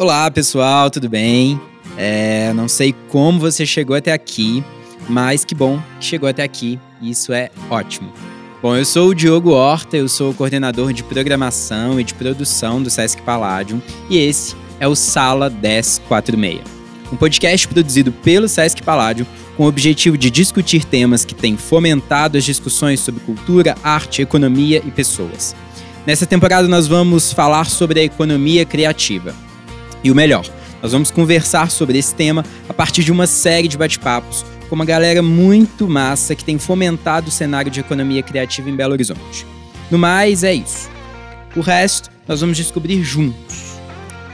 Olá, pessoal, tudo bem? É, não sei como você chegou até aqui, mas que bom que chegou até aqui. Isso é ótimo. Bom, eu sou o Diogo Horta, eu sou o coordenador de programação e de produção do Sesc Palladium e esse é o Sala 1046, um podcast produzido pelo Sesc Palladium com o objetivo de discutir temas que têm fomentado as discussões sobre cultura, arte, economia e pessoas. Nessa temporada nós vamos falar sobre a economia criativa. E o melhor, nós vamos conversar sobre esse tema a partir de uma série de bate-papos com uma galera muito massa que tem fomentado o cenário de economia criativa em Belo Horizonte. No mais, é isso. O resto nós vamos descobrir juntos.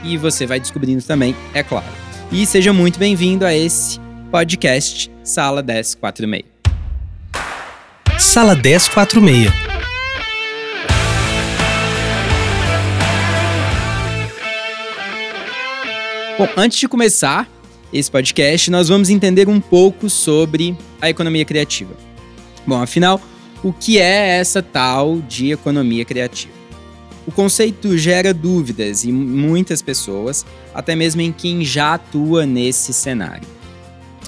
E você vai descobrindo também, é claro. E seja muito bem-vindo a esse podcast Sala 1046. Sala 1046. Bom, antes de começar esse podcast, nós vamos entender um pouco sobre a economia criativa. Bom, afinal, o que é essa tal de economia criativa? O conceito gera dúvidas em muitas pessoas, até mesmo em quem já atua nesse cenário.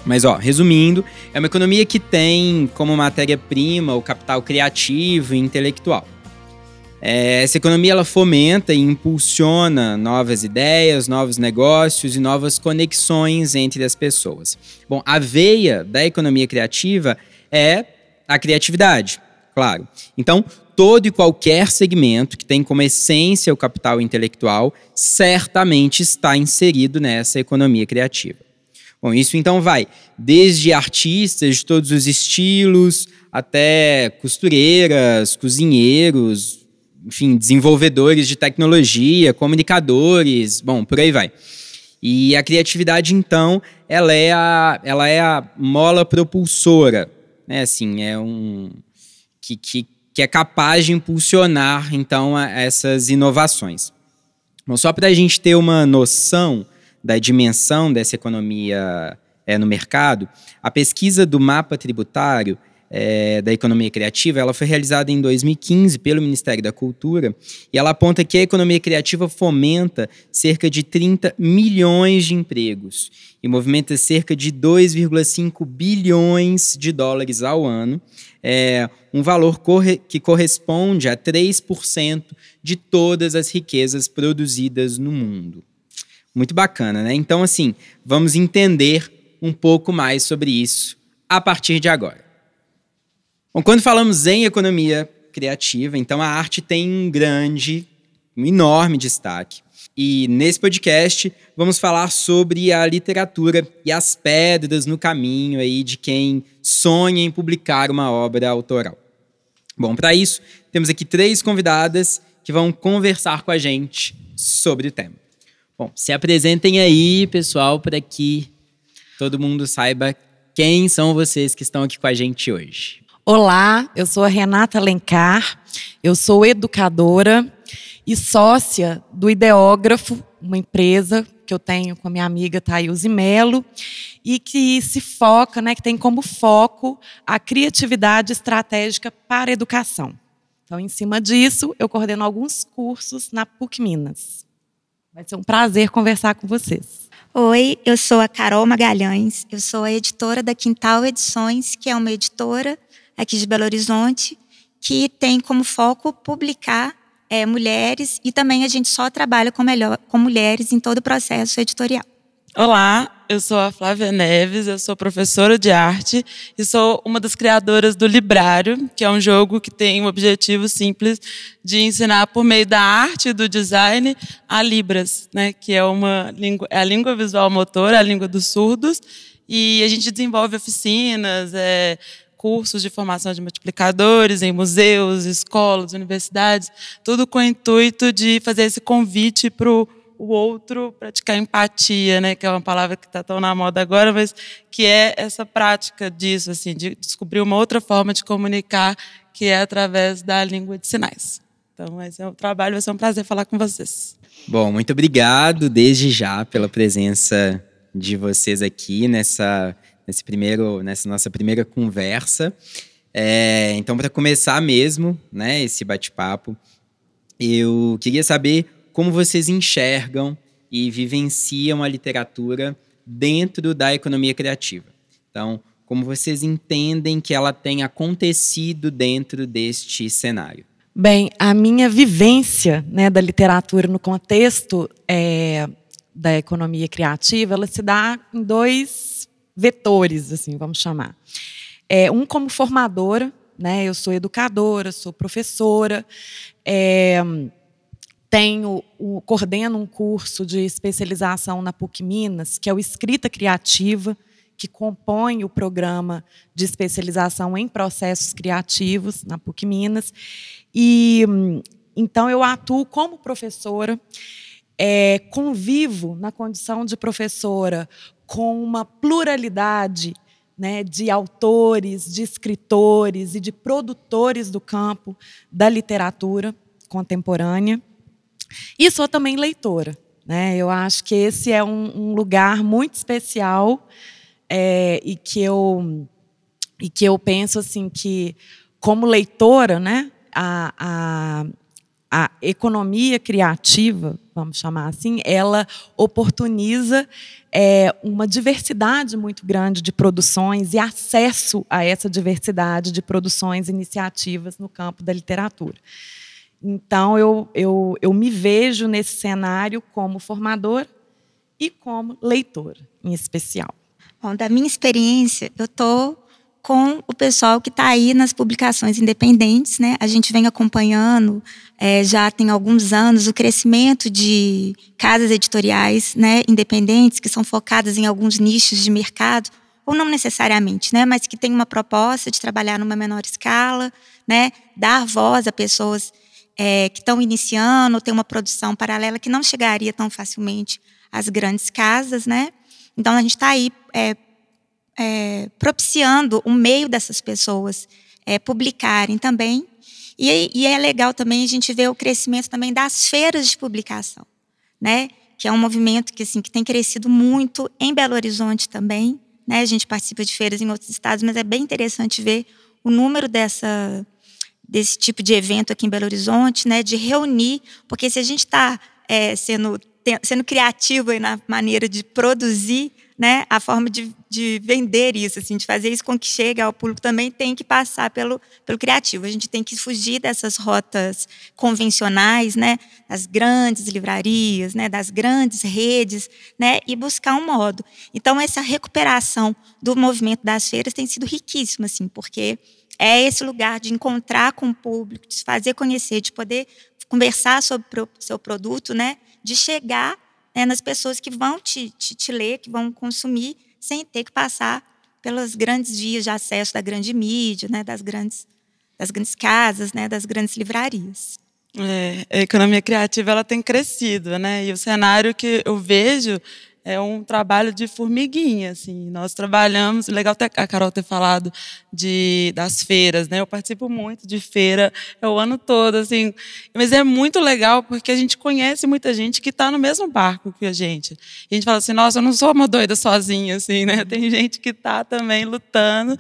Mas, ó, resumindo, é uma economia que tem como matéria-prima o capital criativo e intelectual. É, essa economia ela fomenta e impulsiona novas ideias, novos negócios e novas conexões entre as pessoas. Bom, a veia da economia criativa é a criatividade, claro. Então, todo e qualquer segmento que tem como essência o capital intelectual certamente está inserido nessa economia criativa. Bom, isso então vai desde artistas de todos os estilos até costureiras, cozinheiros, enfim, desenvolvedores de tecnologia, comunicadores, bom, por aí vai. E a criatividade, então, ela é a, ela é a mola propulsora, né? Assim, é um que, que, que é capaz de impulsionar, então, essas inovações. Bom, só para a gente ter uma noção da dimensão dessa economia é, no mercado, a pesquisa do mapa tributário é, da economia criativa, ela foi realizada em 2015 pelo Ministério da Cultura e ela aponta que a economia criativa fomenta cerca de 30 milhões de empregos e movimenta cerca de 2,5 bilhões de dólares ao ano, é, um valor corre que corresponde a 3% de todas as riquezas produzidas no mundo. Muito bacana, né? Então, assim, vamos entender um pouco mais sobre isso a partir de agora. Bom, quando falamos em economia criativa, então a arte tem um grande, um enorme destaque. E nesse podcast vamos falar sobre a literatura e as pedras no caminho aí de quem sonha em publicar uma obra autoral. Bom, para isso, temos aqui três convidadas que vão conversar com a gente sobre o tema. Bom, se apresentem aí, pessoal, para que todo mundo saiba quem são vocês que estão aqui com a gente hoje. Olá, eu sou a Renata Alencar, eu sou educadora e sócia do Ideógrafo, uma empresa que eu tenho com a minha amiga Thailze Melo e que se foca, né, que tem como foco a criatividade estratégica para a educação. Então, em cima disso, eu coordeno alguns cursos na PUC Minas. Vai ser um prazer conversar com vocês. Oi, eu sou a Carol Magalhães, eu sou a editora da Quintal Edições, que é uma editora aqui de Belo Horizonte, que tem como foco publicar é, mulheres e também a gente só trabalha com, melhor, com mulheres em todo o processo editorial. Olá, eu sou a Flávia Neves, eu sou professora de arte e sou uma das criadoras do Librário, que é um jogo que tem o objetivo simples de ensinar por meio da arte e do design a Libras, né, que é uma língua, é a língua visual motora, a língua dos surdos, e a gente desenvolve oficinas, é, cursos de formação de multiplicadores em museus, escolas, universidades, tudo com o intuito de fazer esse convite para o outro praticar empatia, né, que é uma palavra que está tão na moda agora, mas que é essa prática disso, assim, de descobrir uma outra forma de comunicar, que é através da língua de sinais. Então, esse é o trabalho, vai ser um prazer falar com vocês. Bom, muito obrigado desde já pela presença de vocês aqui nessa nesse primeiro, nessa nossa primeira conversa. É, então, para começar mesmo, né, esse bate-papo, eu queria saber como vocês enxergam e vivenciam a literatura dentro da economia criativa. Então, como vocês entendem que ela tem acontecido dentro deste cenário? Bem, a minha vivência né, da literatura no contexto é, da economia criativa, ela se dá em dois vetores, assim, vamos chamar. É, um como formadora, né, eu sou educadora, sou professora, é, tenho, o, coordeno um curso de especialização na PUC Minas, que é o Escrita Criativa, que compõe o programa de especialização em processos criativos na PUC Minas. E então eu atuo como professora, é, convivo na condição de professora com uma pluralidade né, de autores, de escritores e de produtores do campo da literatura contemporânea. E sou também leitora. Né? Eu acho que esse é um, um lugar muito especial é, e que eu e que eu penso assim que como leitora, né, a, a, a economia criativa, vamos chamar assim, ela oportuniza é, uma diversidade muito grande de produções e acesso a essa diversidade de produções e iniciativas no campo da literatura. Então, eu, eu, eu me vejo nesse cenário como formadora e como leitora, em especial. Bom, da minha experiência, eu estou com o pessoal que está aí nas publicações independentes, né? A gente vem acompanhando é, já tem alguns anos o crescimento de casas editoriais, né, independentes que são focadas em alguns nichos de mercado ou não necessariamente, né, mas que tem uma proposta de trabalhar numa menor escala, né, dar voz a pessoas é, que estão iniciando, tem uma produção paralela que não chegaria tão facilmente às grandes casas, né? Então a gente está aí é, é, propiciando o meio dessas pessoas é, publicarem também. E, e, é legal também a gente ver o crescimento também das feiras de publicação, né? Que é um movimento que assim que tem crescido muito em Belo Horizonte também, né? A gente participa de feiras em outros estados, mas é bem interessante ver o número dessa desse tipo de evento aqui em Belo Horizonte, né? De reunir, porque se a gente está é, sendo sendo criativo na maneira de produzir né, a forma de, de vender isso, assim, de fazer isso com que chegue ao público também tem que passar pelo, pelo criativo. A gente tem que fugir dessas rotas convencionais, né, das grandes livrarias, né, das grandes redes, né, e buscar um modo. Então essa recuperação do movimento das feiras tem sido riquíssima, assim, porque é esse lugar de encontrar com o público, de se fazer conhecer, de poder conversar sobre o seu produto, né, de chegar né, nas pessoas que vão te, te, te ler, que vão consumir, sem ter que passar pelas grandes vias de acesso da grande mídia, né, das grandes das grandes casas, né, das grandes livrarias. É, a economia criativa ela tem crescido, né? E o cenário que eu vejo é um trabalho de formiguinha, assim. Nós trabalhamos, legal a Carol ter falado de das feiras, né? Eu participo muito de feira é o ano todo, assim. Mas é muito legal porque a gente conhece muita gente que está no mesmo barco que a gente. E a gente fala assim, nossa, eu não sou uma doida sozinha, assim, né? Tem gente que está também lutando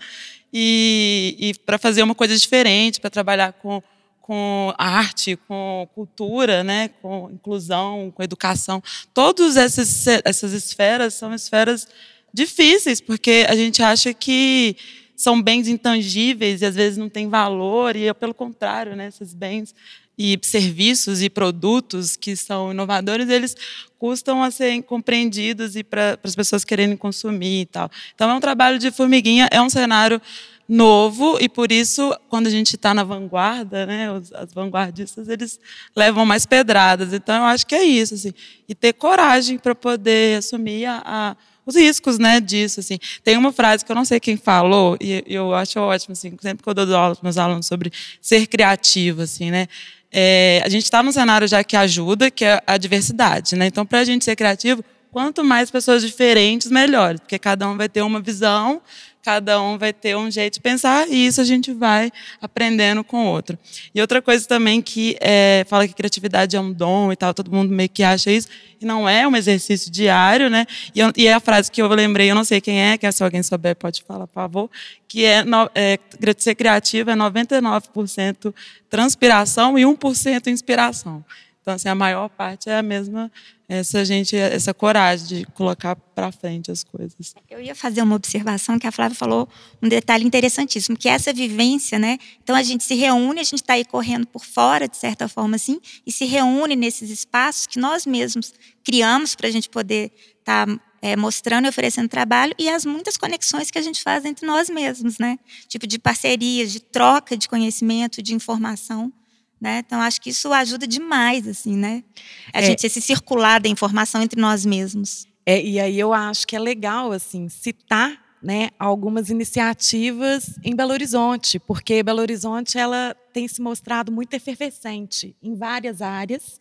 e, e para fazer uma coisa diferente, para trabalhar com com arte, com cultura, né, com inclusão, com educação. Todas essas, essas esferas são esferas difíceis, porque a gente acha que são bens intangíveis e às vezes não tem valor, e pelo contrário, né, esses bens e serviços e produtos que são inovadores, eles custam a serem compreendidos e para as pessoas quererem consumir e tal. Então é um trabalho de formiguinha, é um cenário novo e por isso quando a gente está na vanguarda, né, os, as vanguardistas eles levam mais pedradas. Então eu acho que é isso assim, e ter coragem para poder assumir a, a, os riscos, né, disso assim. Tem uma frase que eu não sei quem falou e eu acho ótimo assim, sempre que eu dou aula para meus alunos sobre ser criativo, assim, né. É, a gente está num cenário já que ajuda, que é a diversidade, né. Então para a gente ser criativo quanto mais pessoas diferentes, melhor, porque cada um vai ter uma visão cada um vai ter um jeito de pensar e isso a gente vai aprendendo com o outro. E outra coisa também que é, fala que criatividade é um dom e tal, todo mundo meio que acha isso, e não é um exercício diário, né? E, e é a frase que eu lembrei, eu não sei quem é, que se alguém souber pode falar, por favor, que é, é ser criativo é 99% transpiração e 1% inspiração. Então, assim, a maior parte é a mesma, essa gente, essa coragem de colocar para frente as coisas. Eu ia fazer uma observação que a Flávia falou, um detalhe interessantíssimo, que é essa vivência, né? Então a gente se reúne, a gente está aí correndo por fora, de certa forma assim, e se reúne nesses espaços que nós mesmos criamos para a gente poder estar tá, é, mostrando e oferecendo trabalho e as muitas conexões que a gente faz entre nós mesmos, né? Tipo de parcerias, de troca de conhecimento, de informação. Né? Então, acho que isso ajuda demais, assim, né? A é, gente se circular da informação entre nós mesmos. É, e aí eu acho que é legal, assim, citar né, algumas iniciativas em Belo Horizonte, porque Belo Horizonte ela tem se mostrado muito efervescente em várias áreas,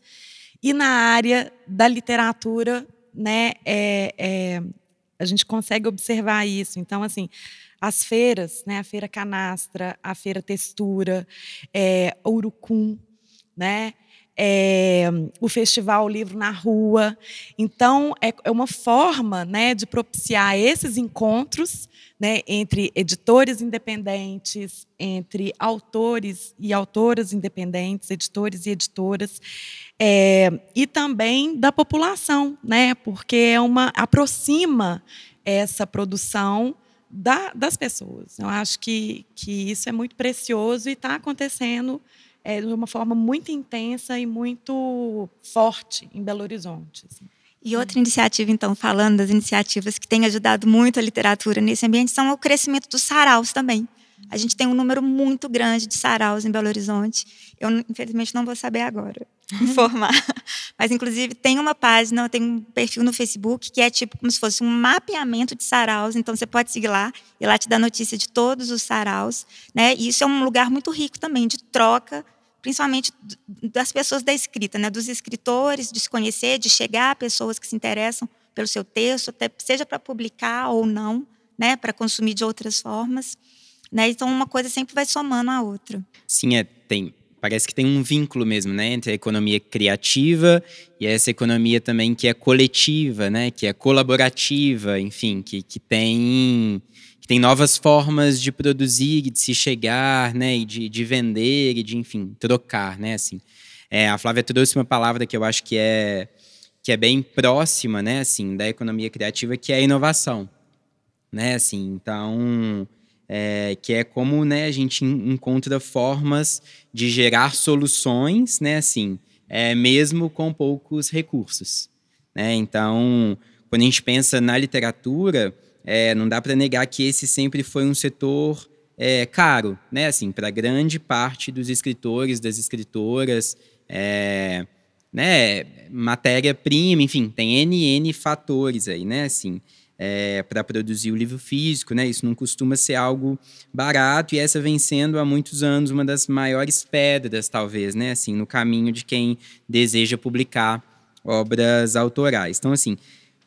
e na área da literatura, né, é, é, a gente consegue observar isso. Então, assim, as feiras, né, a feira canastra, a feira textura, é, Urucum, né, é, o festival Livro na Rua. Então, é, é uma forma né, de propiciar esses encontros né, entre editores independentes, entre autores e autoras independentes, editores e editoras, é, e também da população, né, porque é uma aproxima essa produção da, das pessoas. Eu acho que, que isso é muito precioso e está acontecendo é, de uma forma muito intensa e muito forte em Belo Horizonte. Assim. E outra iniciativa, então, falando das iniciativas que têm ajudado muito a literatura nesse ambiente, são o crescimento dos saraus também. A gente tem um número muito grande de saraus em Belo Horizonte. Eu, infelizmente, não vou saber agora informar. Mas, inclusive, tem uma página, tem um perfil no Facebook que é tipo como se fosse um mapeamento de saraus. Então, você pode seguir lá e lá te dá notícia de todos os saraus. Né? E isso é um lugar muito rico também de troca, principalmente das pessoas da escrita, né? dos escritores, de se conhecer, de chegar a pessoas que se interessam pelo seu texto, até, seja para publicar ou não, né? para consumir de outras formas. Né? Então, uma coisa sempre vai somando a outra. Sim, é, tem parece que tem um vínculo mesmo, né, entre a economia criativa e essa economia também que é coletiva, né, que é colaborativa, enfim, que, que tem que tem novas formas de produzir, de se chegar, né, e de, de vender e de, enfim, trocar, né, assim. É, a Flávia trouxe uma palavra que eu acho que é que é bem próxima, né, assim, da economia criativa, que é a inovação, né, assim. Então, é, que é como né, a gente encontra formas de gerar soluções, né, assim, é, mesmo com poucos recursos. Né? Então, quando a gente pensa na literatura, é, não dá para negar que esse sempre foi um setor é, caro, né? Assim, para grande parte dos escritores, das escritoras, é, né? Matéria-prima, enfim, tem n n fatores aí, né? Assim, é, para produzir o livro físico, né? Isso não costuma ser algo barato e essa vem sendo há muitos anos uma das maiores pedras, talvez, né? Assim, no caminho de quem deseja publicar obras autorais. Então, assim,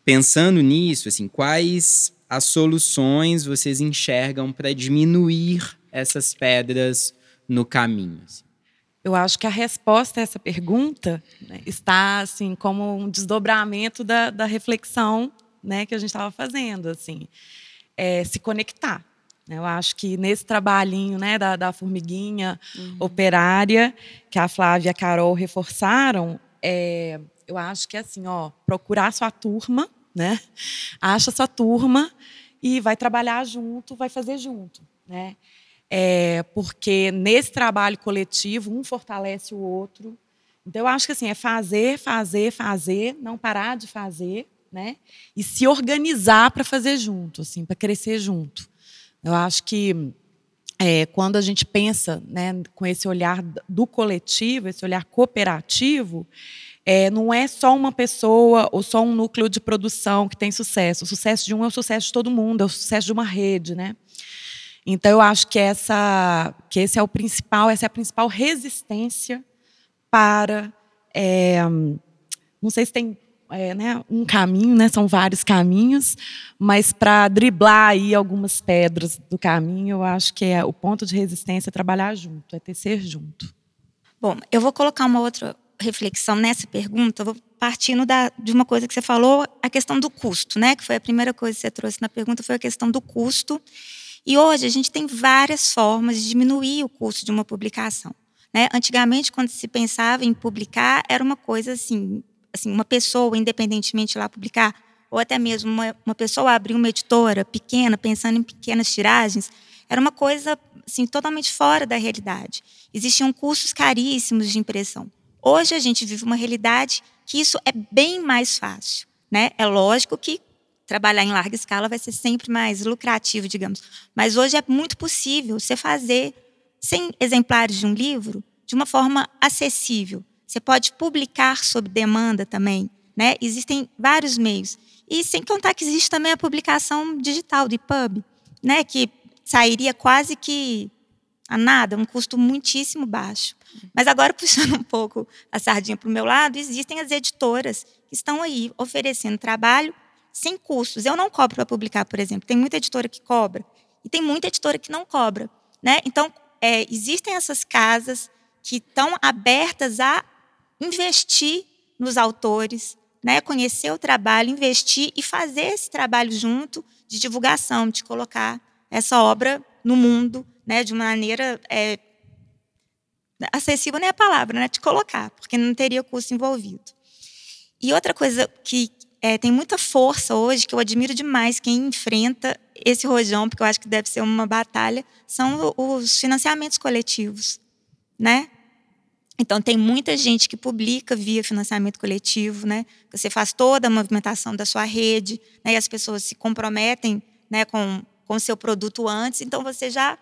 pensando nisso, assim, quais as soluções vocês enxergam para diminuir essas pedras no caminho? Assim? Eu acho que a resposta a essa pergunta né, está assim como um desdobramento da, da reflexão né, que a gente estava fazendo, assim, é, se conectar. Eu acho que nesse trabalhinho né, da, da formiguinha uhum. operária, que a Flávia e a Carol reforçaram, é, eu acho que é assim, ó, procurar sua turma, né? Acha sua turma e vai trabalhar junto, vai fazer junto, né? É, porque nesse trabalho coletivo, um fortalece o outro. Então, eu acho que assim, é fazer, fazer, fazer, não parar de fazer, né? E se organizar para fazer junto, assim, para crescer junto. Eu acho que é, quando a gente pensa né, com esse olhar do coletivo, esse olhar cooperativo, é, não é só uma pessoa ou só um núcleo de produção que tem sucesso. O sucesso de um é o sucesso de todo mundo, é o sucesso de uma rede, né? Então eu acho que essa, que esse é o principal, essa é a principal resistência para, é, não sei se tem é, né, um caminho, né, são vários caminhos, mas para driblar aí algumas pedras do caminho, eu acho que é o ponto de resistência é trabalhar junto, é tecer junto. Bom, eu vou colocar uma outra reflexão nessa pergunta, eu vou partindo da, de uma coisa que você falou, a questão do custo, né, que foi a primeira coisa que você trouxe na pergunta, foi a questão do custo. E hoje a gente tem várias formas de diminuir o custo de uma publicação. Né? Antigamente, quando se pensava em publicar, era uma coisa assim, assim uma pessoa, independentemente lá publicar, ou até mesmo uma, uma pessoa abrir uma editora pequena, pensando em pequenas tiragens, era uma coisa assim, totalmente fora da realidade. Existiam custos caríssimos de impressão. Hoje a gente vive uma realidade que isso é bem mais fácil. Né? É lógico que trabalhar em larga escala vai ser sempre mais lucrativo, digamos. Mas hoje é muito possível você fazer 100 exemplares de um livro de uma forma acessível. Você pode publicar sob demanda também. Né? Existem vários meios. E sem contar que existe também a publicação digital do EPUB, né? que sairia quase que a nada, um custo muitíssimo baixo. Mas agora, puxando um pouco a sardinha para o meu lado, existem as editoras que estão aí oferecendo trabalho sem custos. Eu não cobro para publicar, por exemplo. Tem muita editora que cobra e tem muita editora que não cobra. Né? Então, é, existem essas casas que estão abertas a investir nos autores, né? conhecer o trabalho, investir e fazer esse trabalho junto de divulgação, de colocar essa obra no mundo, né, de uma maneira é, acessível nem a palavra, né, de colocar, porque não teria custo envolvido. E outra coisa que é, tem muita força hoje, que eu admiro demais quem enfrenta esse rojão, porque eu acho que deve ser uma batalha, são os financiamentos coletivos, né? Então tem muita gente que publica via financiamento coletivo, né? Você faz toda a movimentação da sua rede, né? E as pessoas se comprometem, né, com o seu produto antes, então você já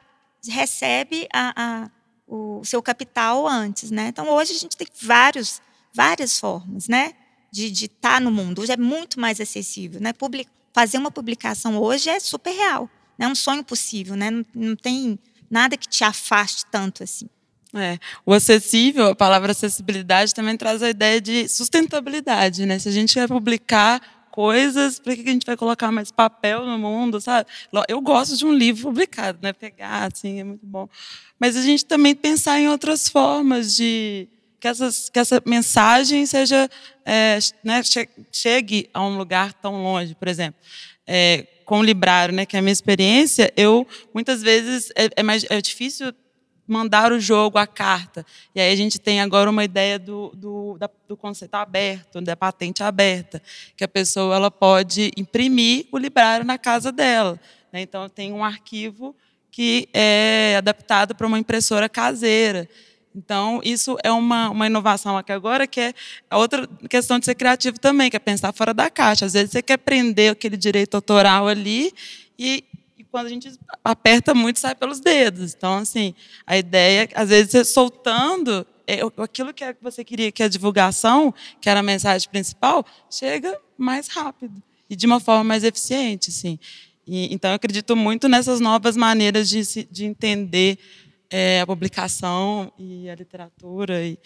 recebe a, a, o seu capital antes, né? Então hoje a gente tem vários, várias formas, né, de estar tá no mundo. Hoje é muito mais acessível, né? Public, fazer uma publicação hoje é super real, né? É um sonho possível, né? Não, não tem nada que te afaste tanto assim. É, o acessível, a palavra acessibilidade também traz a ideia de sustentabilidade, né? Se a gente quer publicar coisas, por que a gente vai colocar mais papel no mundo, sabe? Eu gosto de um livro publicado, né? Pegar, assim, é muito bom. Mas a gente também pensar em outras formas de que, essas, que essa mensagem seja, é, né, chegue a um lugar tão longe, por exemplo. É, com o Librário, né, que é a minha experiência, eu muitas vezes é, é mais é difícil mandar o jogo, a carta. E aí a gente tem agora uma ideia do, do, da, do conceito aberto, da patente aberta, que a pessoa ela pode imprimir o librário na casa dela. Né? Então, tem um arquivo que é adaptado para uma impressora caseira. Então, isso é uma, uma inovação aqui agora, que é outra questão de ser criativo também, que é pensar fora da caixa. Às vezes você quer prender aquele direito autoral ali e quando a gente aperta muito, sai pelos dedos. Então, assim, a ideia, às vezes, você soltando é, aquilo que você queria que a divulgação, que era a mensagem principal, chega mais rápido e de uma forma mais eficiente, assim. E, então, eu acredito muito nessas novas maneiras de, de entender é, a publicação e a literatura e,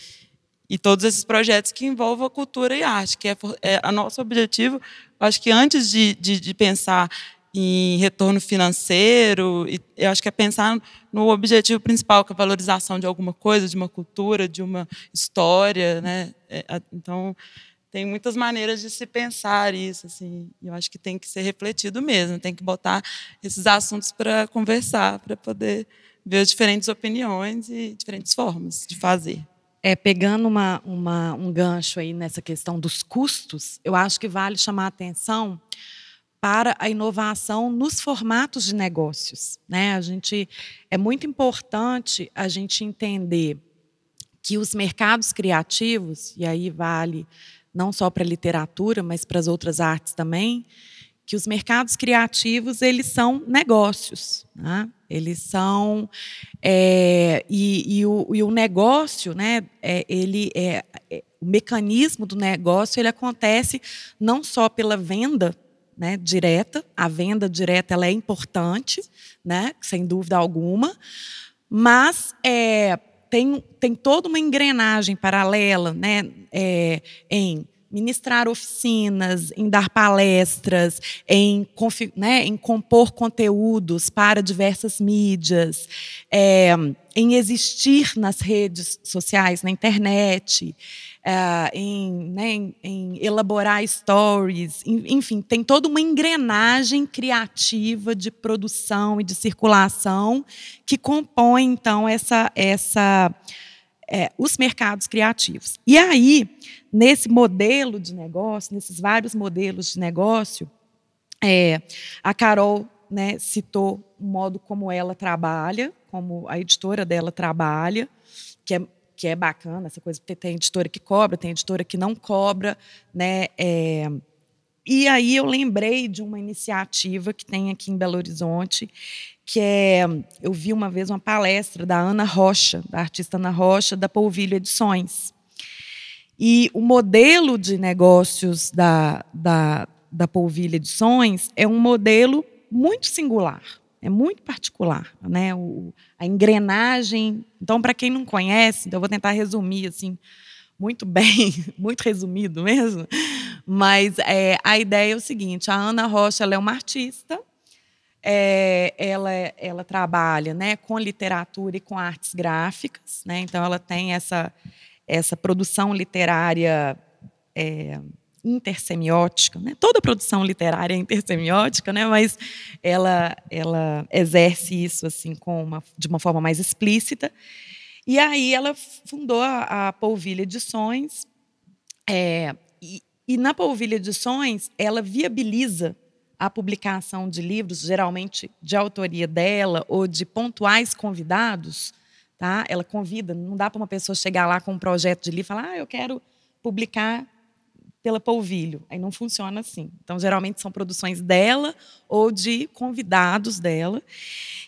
e todos esses projetos que envolvam cultura e arte, que é, é a nosso objetivo. Acho que antes de, de, de pensar em retorno financeiro. E eu acho que é pensar no objetivo principal, que é a valorização de alguma coisa, de uma cultura, de uma história, né? É, então tem muitas maneiras de se pensar isso, assim. Eu acho que tem que ser refletido mesmo, tem que botar esses assuntos para conversar, para poder ver as diferentes opiniões e diferentes formas de fazer. É, pegando uma, uma, um gancho aí nessa questão dos custos, eu acho que vale chamar a atenção para a inovação nos formatos de negócios. Né? A gente, é muito importante a gente entender que os mercados criativos, e aí vale não só para a literatura, mas para as outras artes também, que os mercados criativos eles são negócios, né? eles são é, e, e, o, e, o, negócio, né? É, ele é, é, o mecanismo do negócio ele acontece não só pela venda né, direta. A venda direta ela é importante, né, sem dúvida alguma, mas é, tem, tem toda uma engrenagem paralela né, é, em ministrar oficinas, em dar palestras, em, né, em compor conteúdos para diversas mídias, é, em existir nas redes sociais, na internet uh, em, né, em, em, elaborar stories, enfim, tem toda uma engrenagem criativa de produção e de circulação que compõe então essa essa é, os mercados criativos. E aí, nesse modelo de negócio, nesses vários modelos de negócio, é, a Carol né, citou o modo como ela trabalha, como a editora dela trabalha, que é, que é bacana, essa coisa, porque tem editora que cobra, tem editora que não cobra, né? É, e aí eu lembrei de uma iniciativa que tem aqui em Belo Horizonte, que é, eu vi uma vez uma palestra da Ana Rocha, da artista Ana Rocha, da Polvilho Edições. E o modelo de negócios da, da, da Polvilho Edições é um modelo muito singular, é muito particular, né? O, a engrenagem. Então, para quem não conhece, então eu vou tentar resumir assim muito bem, muito resumido mesmo. Mas é, a ideia é o seguinte: a Ana Rocha é uma artista, é, ela, ela trabalha né, com literatura e com artes gráficas, né, então ela tem essa, essa produção literária é, intersemiótica, né? Toda produção literária é intersemiótica, né? Mas ela ela exerce isso assim com uma, de uma forma mais explícita. E aí ela fundou a, a Polvilha Edições. É, e, e na Polvilha Edições ela viabiliza a publicação de livros, geralmente de autoria dela ou de pontuais convidados. Tá? Ela convida, não dá para uma pessoa chegar lá com um projeto de livro e falar: ah, eu quero publicar pela Polvilho. Aí não funciona assim. Então, geralmente são produções dela ou de convidados dela.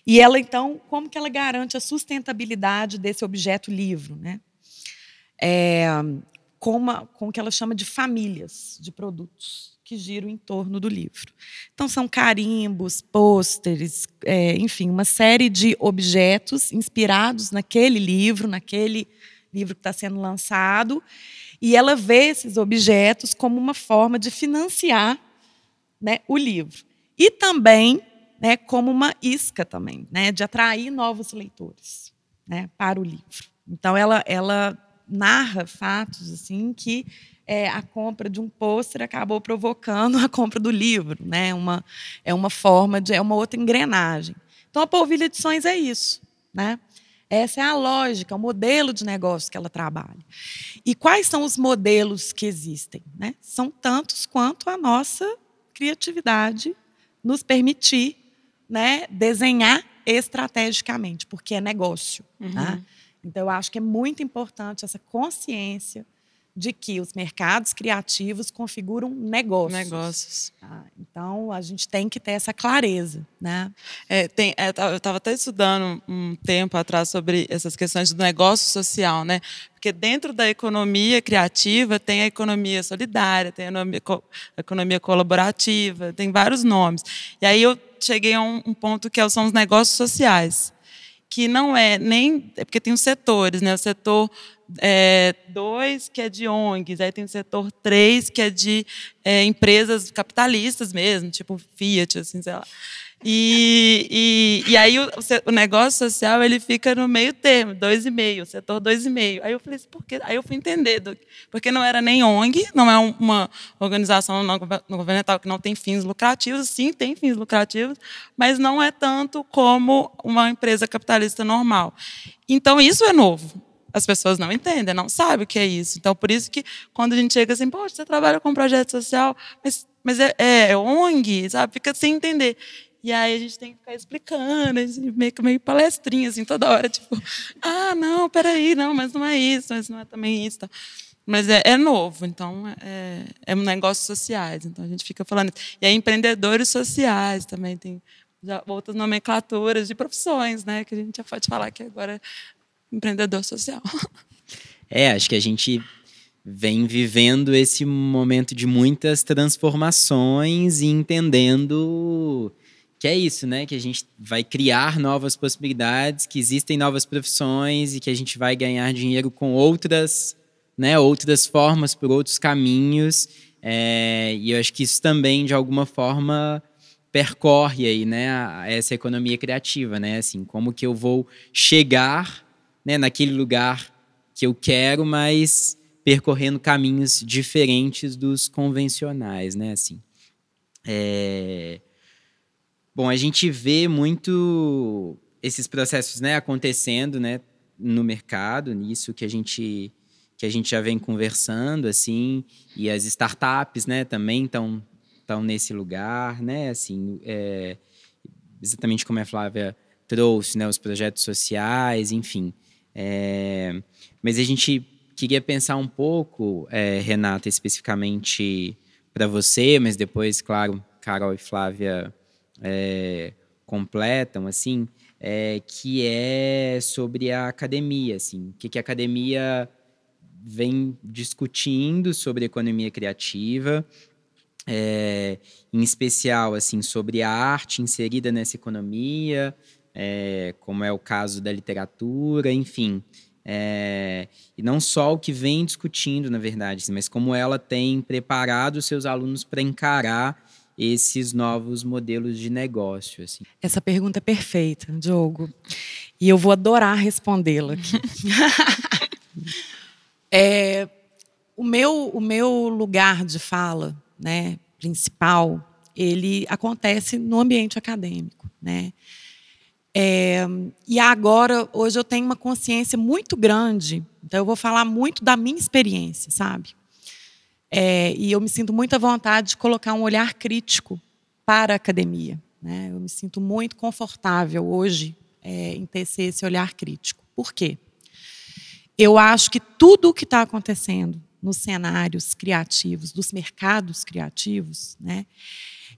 E ela, então, como que ela garante a sustentabilidade desse objeto livro? Né? É, com, uma, com o que ela chama de famílias de produtos que giram em torno do livro. Então, são carimbos, pôsteres, é, enfim, uma série de objetos inspirados naquele livro, naquele livro que está sendo lançado, e ela vê esses objetos como uma forma de financiar né, o livro. E também né, como uma isca também, né, de atrair novos leitores né, para o livro. Então, ela, ela narra fatos assim que é, a compra de um pôster acabou provocando a compra do livro, né? Uma é uma forma de é uma outra engrenagem. Então a Polvilha Edições é isso, né? Essa é a lógica, o modelo de negócio que ela trabalha. E quais são os modelos que existem? Né? São tantos quanto a nossa criatividade nos permitir né, desenhar estrategicamente, porque é negócio. Uhum. Tá? Então, eu acho que é muito importante essa consciência de que os mercados criativos configuram negócios. Negócios. Ah, então, a gente tem que ter essa clareza. Né? É, tem, é, eu estava até estudando um tempo atrás sobre essas questões do negócio social, né? porque dentro da economia criativa tem a economia solidária, tem a economia, a economia colaborativa, tem vários nomes. E aí eu cheguei a um, um ponto que são os negócios sociais que não é nem. É porque tem os setores, né? O setor 2, é, que é de ONGs, aí tem o setor 3, que é de é, empresas capitalistas mesmo, tipo Fiat, assim, sei lá. E, e, e aí o, o, negócio social ele fica no meio termo, dois e meio, setor dois e meio. Aí eu falei, assim, por quê? Aí eu fui entender, do, porque não era nem ONG, não é uma organização não governamental que não tem fins lucrativos, sim, tem fins lucrativos, mas não é tanto como uma empresa capitalista normal. Então isso é novo. As pessoas não entendem, não sabem o que é isso. Então, por isso que quando a gente chega assim, poxa, você trabalha com projeto social, mas, mas é, é, é ONG, sabe? Fica sem entender. E aí a gente tem que ficar explicando, meio, meio palestrinha, assim, toda hora, tipo, ah, não, peraí, não, mas não é isso, mas não é também isso. Tá. Mas é, é, novo, então é, é um negócios sociais, então a gente fica falando. E aí empreendedores sociais também tem já outras nomenclaturas de profissões, né? Que a gente já pode falar que agora é empreendedor social. É, acho que a gente vem vivendo esse momento de muitas transformações e entendendo que é isso, né? Que a gente vai criar novas possibilidades, que existem novas profissões e que a gente vai ganhar dinheiro com outras, né? Outras formas, por outros caminhos. É, e eu acho que isso também, de alguma forma, percorre aí, né? Essa economia criativa, né? Assim, como que eu vou chegar, né? Naquele lugar que eu quero, mas percorrendo caminhos diferentes dos convencionais, né? Assim. É... Bom, a gente vê muito esses processos né, acontecendo, né, no mercado, nisso que a gente que a gente já vem conversando, assim, e as startups, né, também estão estão nesse lugar, né, assim, é, exatamente como a Flávia trouxe, né, os projetos sociais, enfim. É, mas a gente queria pensar um pouco, é, Renata, especificamente para você, mas depois, claro, Carol e Flávia é, completam, assim, é, que é sobre a academia, assim, o que, que a academia vem discutindo sobre economia criativa, é, em especial assim sobre a arte inserida nessa economia, é, como é o caso da literatura, enfim. É, e não só o que vem discutindo, na verdade, mas como ela tem preparado seus alunos para encarar esses novos modelos de negócio. Assim. Essa pergunta é perfeita, Diogo. E eu vou adorar respondê-la aqui. é, o, meu, o meu lugar de fala né, principal, ele acontece no ambiente acadêmico. Né? É, e agora, hoje, eu tenho uma consciência muito grande, então eu vou falar muito da minha experiência, sabe? É, e eu me sinto muito à vontade de colocar um olhar crítico para a academia. Né? Eu me sinto muito confortável hoje é, em ter esse olhar crítico. Por quê? Eu acho que tudo o que está acontecendo nos cenários criativos, dos mercados criativos, né,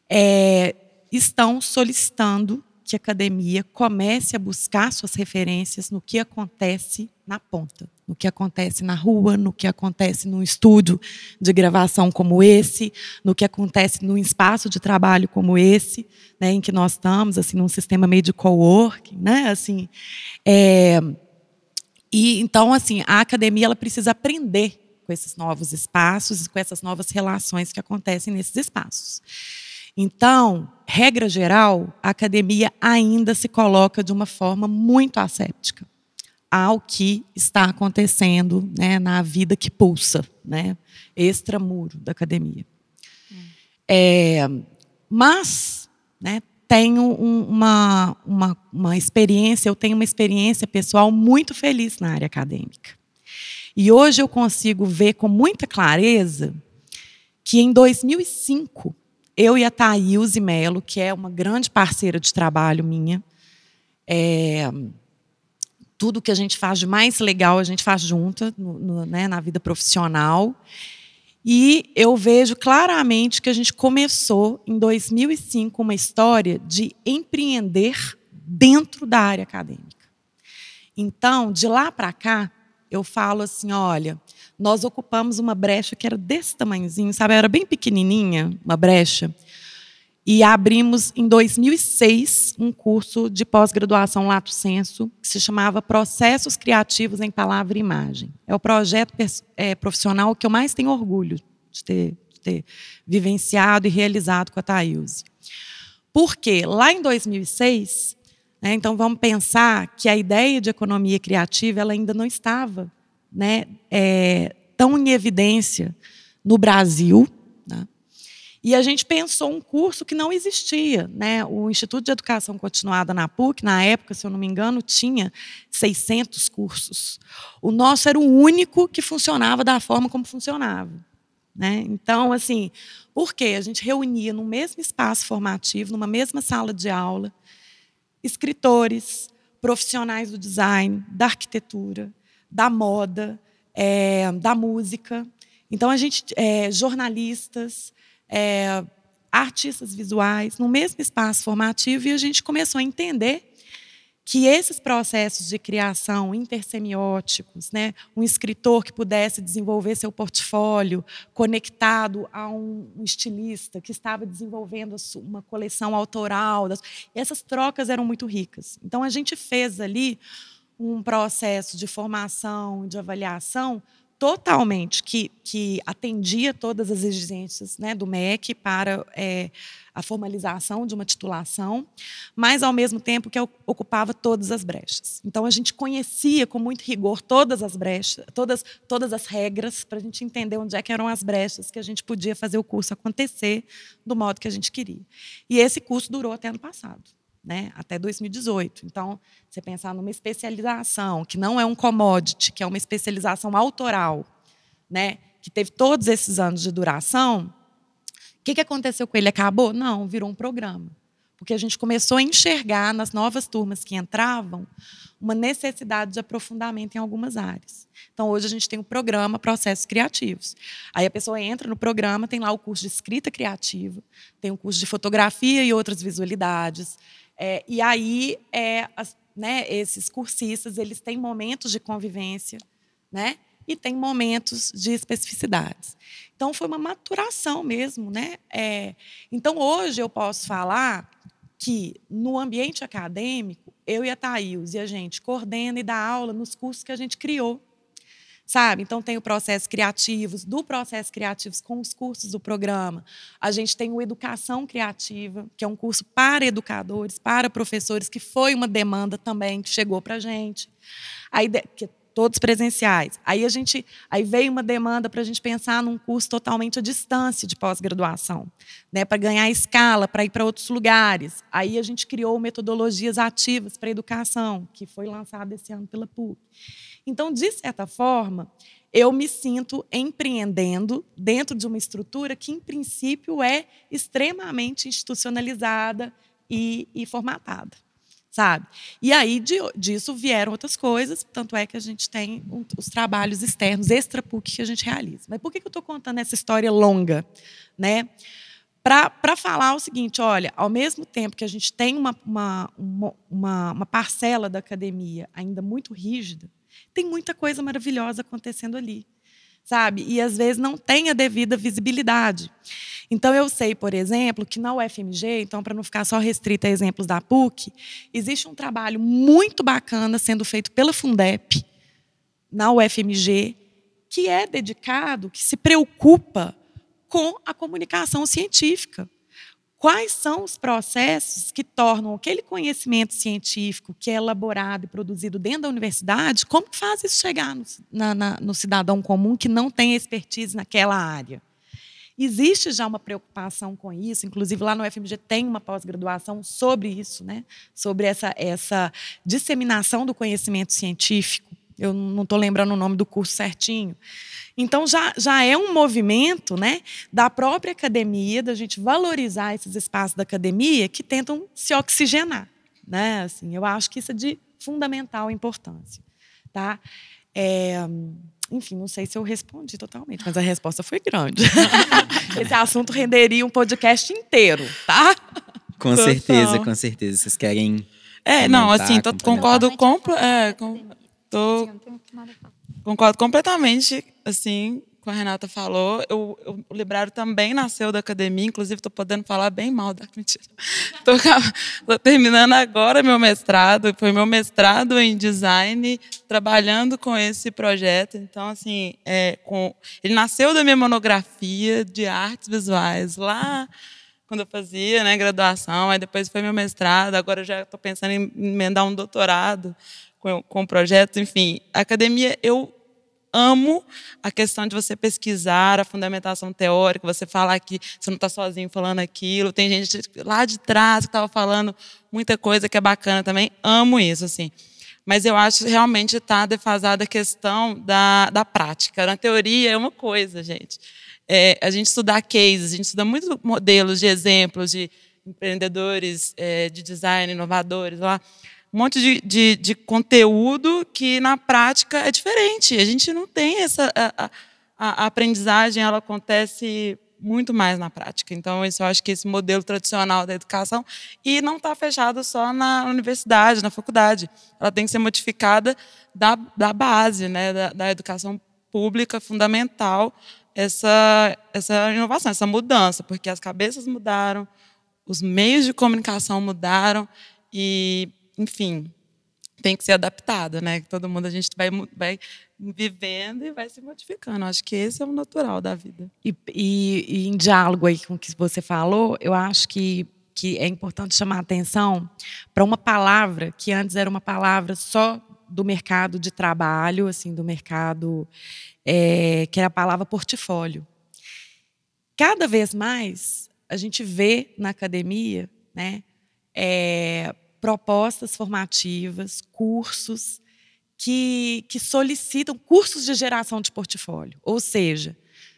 é, estão solicitando que a academia comece a buscar suas referências no que acontece na ponta, no que acontece na rua, no que acontece num estúdio de gravação como esse, no que acontece num espaço de trabalho como esse, né, em que nós estamos, assim, num sistema meio de coworking, né, assim, é, e então, assim, a academia ela precisa aprender com esses novos espaços e com essas novas relações que acontecem nesses espaços. Então, regra geral, a academia ainda se coloca de uma forma muito asséptica ao que está acontecendo né, na vida que pulsa, né, extramuro da academia. Hum. É, mas, né, tenho um, uma, uma, uma experiência, eu tenho uma experiência pessoal muito feliz na área acadêmica. E hoje eu consigo ver com muita clareza que em 2005 eu e a Thaís Melo, que é uma grande parceira de trabalho minha, é, tudo que a gente faz de mais legal a gente faz junto no, no, né, na vida profissional. E eu vejo claramente que a gente começou em 2005 uma história de empreender dentro da área acadêmica. Então, de lá para cá, eu falo assim, olha, nós ocupamos uma brecha que era desse tamanhozinho, sabe? Era bem pequenininha, uma brecha. E abrimos em 2006 um curso de pós-graduação Lato Senso, que se chamava Processos Criativos em Palavra e Imagem. É o projeto é, profissional que eu mais tenho orgulho de ter, de ter vivenciado e realizado com a Thailze. Porque lá em 2006, né, então vamos pensar que a ideia de economia criativa ela ainda não estava né, é, tão em evidência no Brasil. E a gente pensou um curso que não existia. Né? O Instituto de Educação Continuada na PUC, na época, se eu não me engano, tinha 600 cursos. O nosso era o único que funcionava da forma como funcionava. Né? Então, assim, por quê? A gente reunia no mesmo espaço formativo, numa mesma sala de aula, escritores, profissionais do design, da arquitetura, da moda, é, da música. Então, a gente, é, jornalistas, é, artistas visuais, no mesmo espaço formativo, e a gente começou a entender que esses processos de criação intersemióticos, né, um escritor que pudesse desenvolver seu portfólio conectado a um, estilista que estava desenvolvendo uma coleção autoral, essas trocas eram muito ricas. Então a gente fez ali um processo de formação, de avaliação totalmente que, que atendia todas as exigências né, do MEC para é, a formalização de uma titulação, mas ao mesmo tempo que ocupava todas as brechas. Então a gente conhecia com muito rigor todas as brechas, todas, todas as regras para a gente entender onde é que eram as brechas que a gente podia fazer o curso acontecer do modo que a gente queria. E esse curso durou até ano passado. Né, até 2018. Então, você pensar numa especialização que não é um commodity, que é uma especialização autoral, né, que teve todos esses anos de duração, o que, que aconteceu com ele? Acabou? Não, virou um programa. Porque a gente começou a enxergar nas novas turmas que entravam uma necessidade de aprofundamento em algumas áreas. Então, hoje a gente tem o um programa Processos Criativos. Aí a pessoa entra no programa, tem lá o curso de escrita criativa, tem o curso de fotografia e outras visualidades. É, e aí, é, as, né, esses cursistas, eles têm momentos de convivência, né? E tem momentos de especificidades. Então, foi uma maturação mesmo, né? É, então, hoje eu posso falar que, no ambiente acadêmico, eu e a Thaís e a gente coordena e dá aula nos cursos que a gente criou sabe? Então tem o processo criativos, do processo criativos com os cursos do programa. A gente tem o educação criativa, que é um curso para educadores, para professores, que foi uma demanda também que chegou para a gente. Aí que todos presenciais. Aí a gente, aí veio uma demanda para a gente pensar num curso totalmente à distância de pós-graduação, né, para ganhar escala, para ir para outros lugares. Aí a gente criou metodologias ativas para educação, que foi lançado esse ano pela PUC. Então, de certa forma, eu me sinto empreendendo dentro de uma estrutura que, em princípio, é extremamente institucionalizada e, e formatada, sabe? E aí de, disso vieram outras coisas, tanto é que a gente tem os trabalhos externos, extra PUC, que a gente realiza. Mas por que, que eu estou contando essa história longa, né? para falar o seguinte: olha, ao mesmo tempo que a gente tem uma, uma, uma, uma parcela da academia ainda muito rígida, tem muita coisa maravilhosa acontecendo ali, sabe? E às vezes não tem a devida visibilidade. Então eu sei, por exemplo, que na UFMG, então para não ficar só restrita a exemplos da PUC, existe um trabalho muito bacana sendo feito pela Fundep na UFMG, que é dedicado, que se preocupa com a comunicação científica quais são os processos que tornam aquele conhecimento científico que é elaborado e produzido dentro da universidade, como faz isso chegar no, na, na, no cidadão comum que não tem expertise naquela área? Existe já uma preocupação com isso, inclusive lá no FMG tem uma pós-graduação sobre isso, né? sobre essa, essa disseminação do conhecimento científico. Eu não estou lembrando o nome do curso certinho, então já, já é um movimento né, da própria academia, da gente valorizar esses espaços da academia que tentam se oxigenar. Né? Assim, eu acho que isso é de fundamental importância. Tá? É, enfim, não sei se eu respondi totalmente, mas a resposta foi grande. Esse assunto renderia um podcast inteiro, tá? Com certeza, com certeza. Vocês querem. É, não, assim, concordo com. É, com tô, concordo completamente assim, com a Renata falou, eu, eu, o Librário também nasceu da academia, inclusive estou podendo falar bem mal da mentira. Estou terminando agora meu mestrado, foi meu mestrado em design, trabalhando com esse projeto. Então, assim, é, com, ele nasceu da minha monografia de artes visuais lá quando eu fazia né, graduação, aí depois foi meu mestrado, agora já estou pensando em emendar um doutorado com, o projeto. Enfim, a academia, eu amo a questão de você pesquisar a fundamentação teórica, você falar que você não está sozinho falando aquilo. Tem gente lá de trás que estava falando muita coisa que é bacana também. Amo isso, assim. Mas eu acho que realmente está defasada a questão da, da prática. Na teoria é uma coisa, gente. É, a gente estudar cases, a gente estuda muitos modelos de exemplos de empreendedores é, de design, inovadores lá um monte de, de, de, conteúdo que na prática é diferente. A gente não tem essa. A, a, aprendizagem ela acontece muito mais na prática. Então, isso eu acho que esse modelo tradicional da educação e não está fechado só na universidade, na faculdade. Ela tem que ser modificada da, da base, né, da, da educação pública fundamental essa essa inovação, essa mudança, porque as cabeças mudaram, os meios de comunicação mudaram e enfim, tem que ser adaptado, né? Todo mundo a gente vai, vai vivendo e vai se modificando. Acho que esse é o natural da vida. E, e, e em diálogo aí com o que você falou, eu acho que que é importante chamar a atenção para uma palavra que antes era uma palavra só do mercado de trabalho, assim, do mercado é, que é a palavra portfólio. Cada vez mais a gente vê na academia, né, é, propostas formativas, cursos que, que solicitam cursos de geração de portfólio. Ou seja,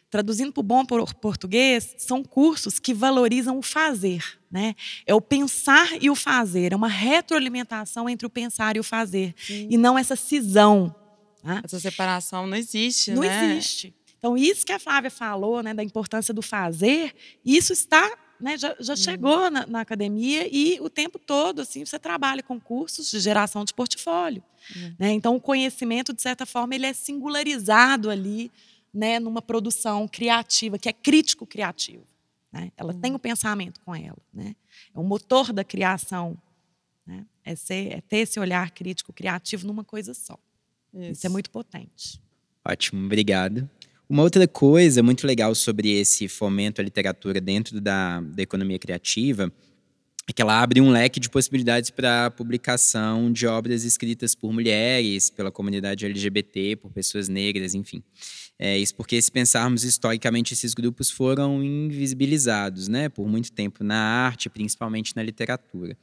traduzindo para o bom português, são cursos que valorizam o fazer. Né? É o pensar e o fazer, é uma retroalimentação entre o pensar e o fazer, Sim. e não essa cisão. Né? Essa separação não existe, não né? existe. Então, isso que a Flávia falou, né, da importância do fazer, isso está né, já, já hum. chegou na, na, academia e o tempo todo assim você trabalha com cursos de geração de portfólio. Hum. Né? Então o conhecimento de certa forma ele é singularizado ali, né, numa produção criativa que é crítico criativo. Né? Ela hum. tem o pensamento com ela, né? É o motor da criação, né? É, ser, é ter esse olhar crítico criativo numa coisa só. Isso, Isso é muito potente. Ótimo, obrigado. Uma outra coisa muito legal sobre esse fomento à literatura dentro da, da economia criativa é que ela abre um leque de possibilidades para publicação de obras escritas por mulheres, pela comunidade LGBT, por pessoas negras, enfim. É isso porque, se pensarmos historicamente, esses grupos foram invisibilizados, né, por muito tempo na arte, principalmente na literatura.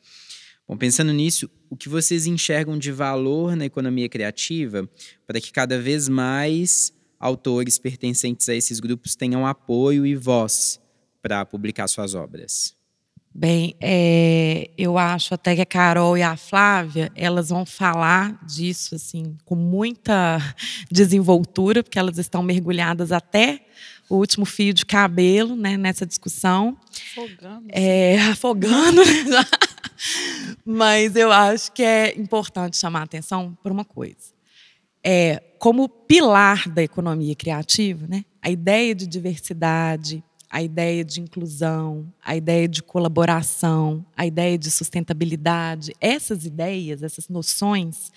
Bom, pensando nisso, o que vocês enxergam de valor na economia criativa para que cada vez mais autores pertencentes a esses grupos tenham apoio e voz para publicar suas obras? Bem, é, eu acho até que a Carol e a Flávia elas vão falar disso assim com muita desenvoltura, porque elas estão mergulhadas até o último fio de cabelo né, nessa discussão. Afogando. É, afogando. Mas eu acho que é importante chamar a atenção por uma coisa é, como pilar da economia criativa, né? a ideia de diversidade, a ideia de inclusão, a ideia de colaboração, a ideia de sustentabilidade, essas ideias, essas noções,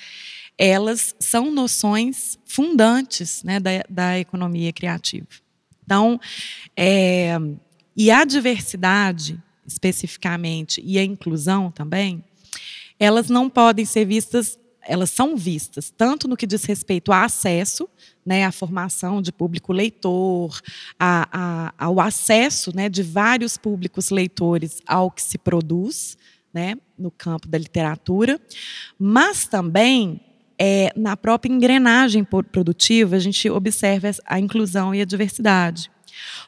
elas são noções fundantes né, da, da economia criativa. Então, é, e a diversidade, especificamente, e a inclusão também, elas não podem ser vistas elas são vistas tanto no que diz respeito a acesso, né, à formação de público leitor, a, a, ao acesso né, de vários públicos leitores ao que se produz né, no campo da literatura, mas também é, na própria engrenagem produtiva a gente observa a inclusão e a diversidade.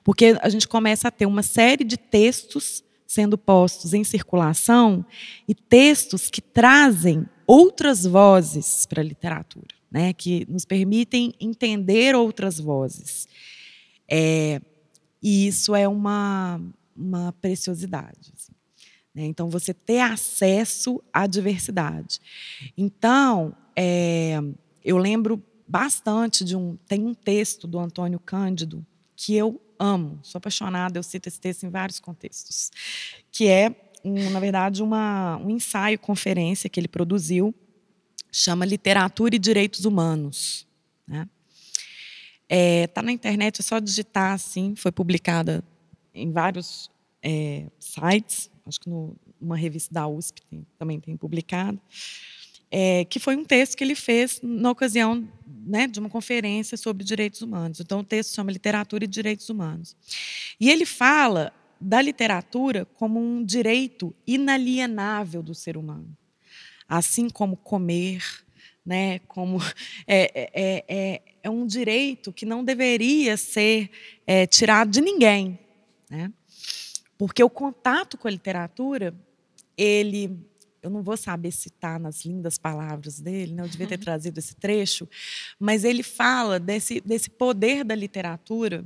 Porque a gente começa a ter uma série de textos sendo postos em circulação e textos que trazem outras vozes para a literatura, né, que nos permitem entender outras vozes. É, e isso é uma, uma preciosidade. Assim, né? Então, você ter acesso à diversidade. Então, é, eu lembro bastante de um. Tem um texto do Antônio Cândido que eu amo, sou apaixonada, eu cito esse texto em vários contextos, que é um, na verdade, uma, um ensaio, conferência que ele produziu, chama Literatura e Direitos Humanos. Né? É, tá na internet, é só digitar assim, foi publicada em vários é, sites, acho que no, uma revista da USP tem, também tem publicado, é, que foi um texto que ele fez na ocasião né, de uma conferência sobre direitos humanos. Então, o texto chama Literatura e Direitos Humanos. E ele fala da literatura como um direito inalienável do ser humano, assim como comer, né? Como é, é, é, é, é um direito que não deveria ser é, tirado de ninguém, né? Porque o contato com a literatura, ele eu não vou saber citar nas lindas palavras dele, né? eu devia ter uhum. trazido esse trecho, mas ele fala desse, desse poder da literatura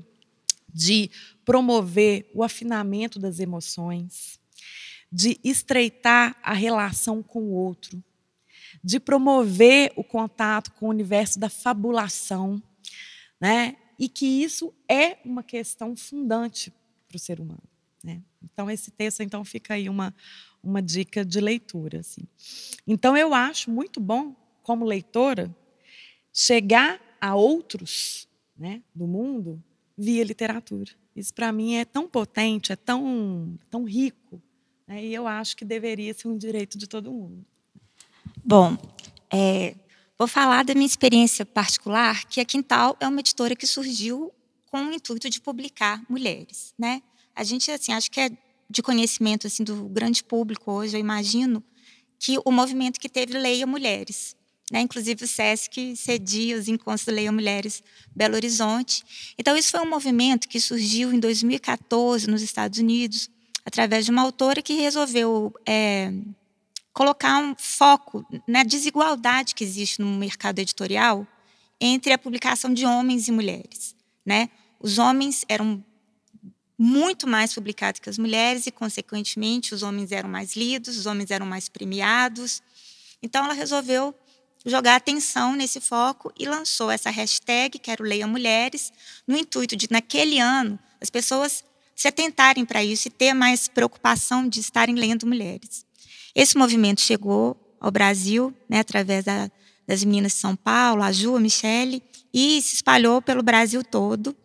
de promover o afinamento das emoções, de estreitar a relação com o outro, de promover o contato com o universo da fabulação, né? E que isso é uma questão fundante para o ser humano. Né? Então esse texto então fica aí uma uma dica de leitura, assim. Então eu acho muito bom, como leitora, chegar a outros, né, do mundo via literatura. Isso para mim é tão potente, é tão, tão rico, né? e eu acho que deveria ser um direito de todo mundo. Bom, é, vou falar da minha experiência particular, que a Quintal é uma editora que surgiu com o intuito de publicar mulheres, né? A gente assim, acho que é de conhecimento assim do grande público hoje, eu imagino, que o movimento que teve Leia Mulheres. Né? Inclusive o SESC cedia os encontros do Leia Mulheres Belo Horizonte. Então, isso foi um movimento que surgiu em 2014 nos Estados Unidos, através de uma autora que resolveu é, colocar um foco na desigualdade que existe no mercado editorial entre a publicação de homens e mulheres. Né? Os homens eram muito mais publicados que as mulheres e, consequentemente, os homens eram mais lidos, os homens eram mais premiados. Então, ela resolveu jogar atenção nesse foco e lançou essa hashtag, Quero Leia Mulheres, no intuito de, naquele ano, as pessoas se atentarem para isso e ter mais preocupação de estarem lendo mulheres. Esse movimento chegou ao Brasil, né, através da, das meninas de São Paulo, a Ju, a Michele, e se espalhou pelo Brasil todo.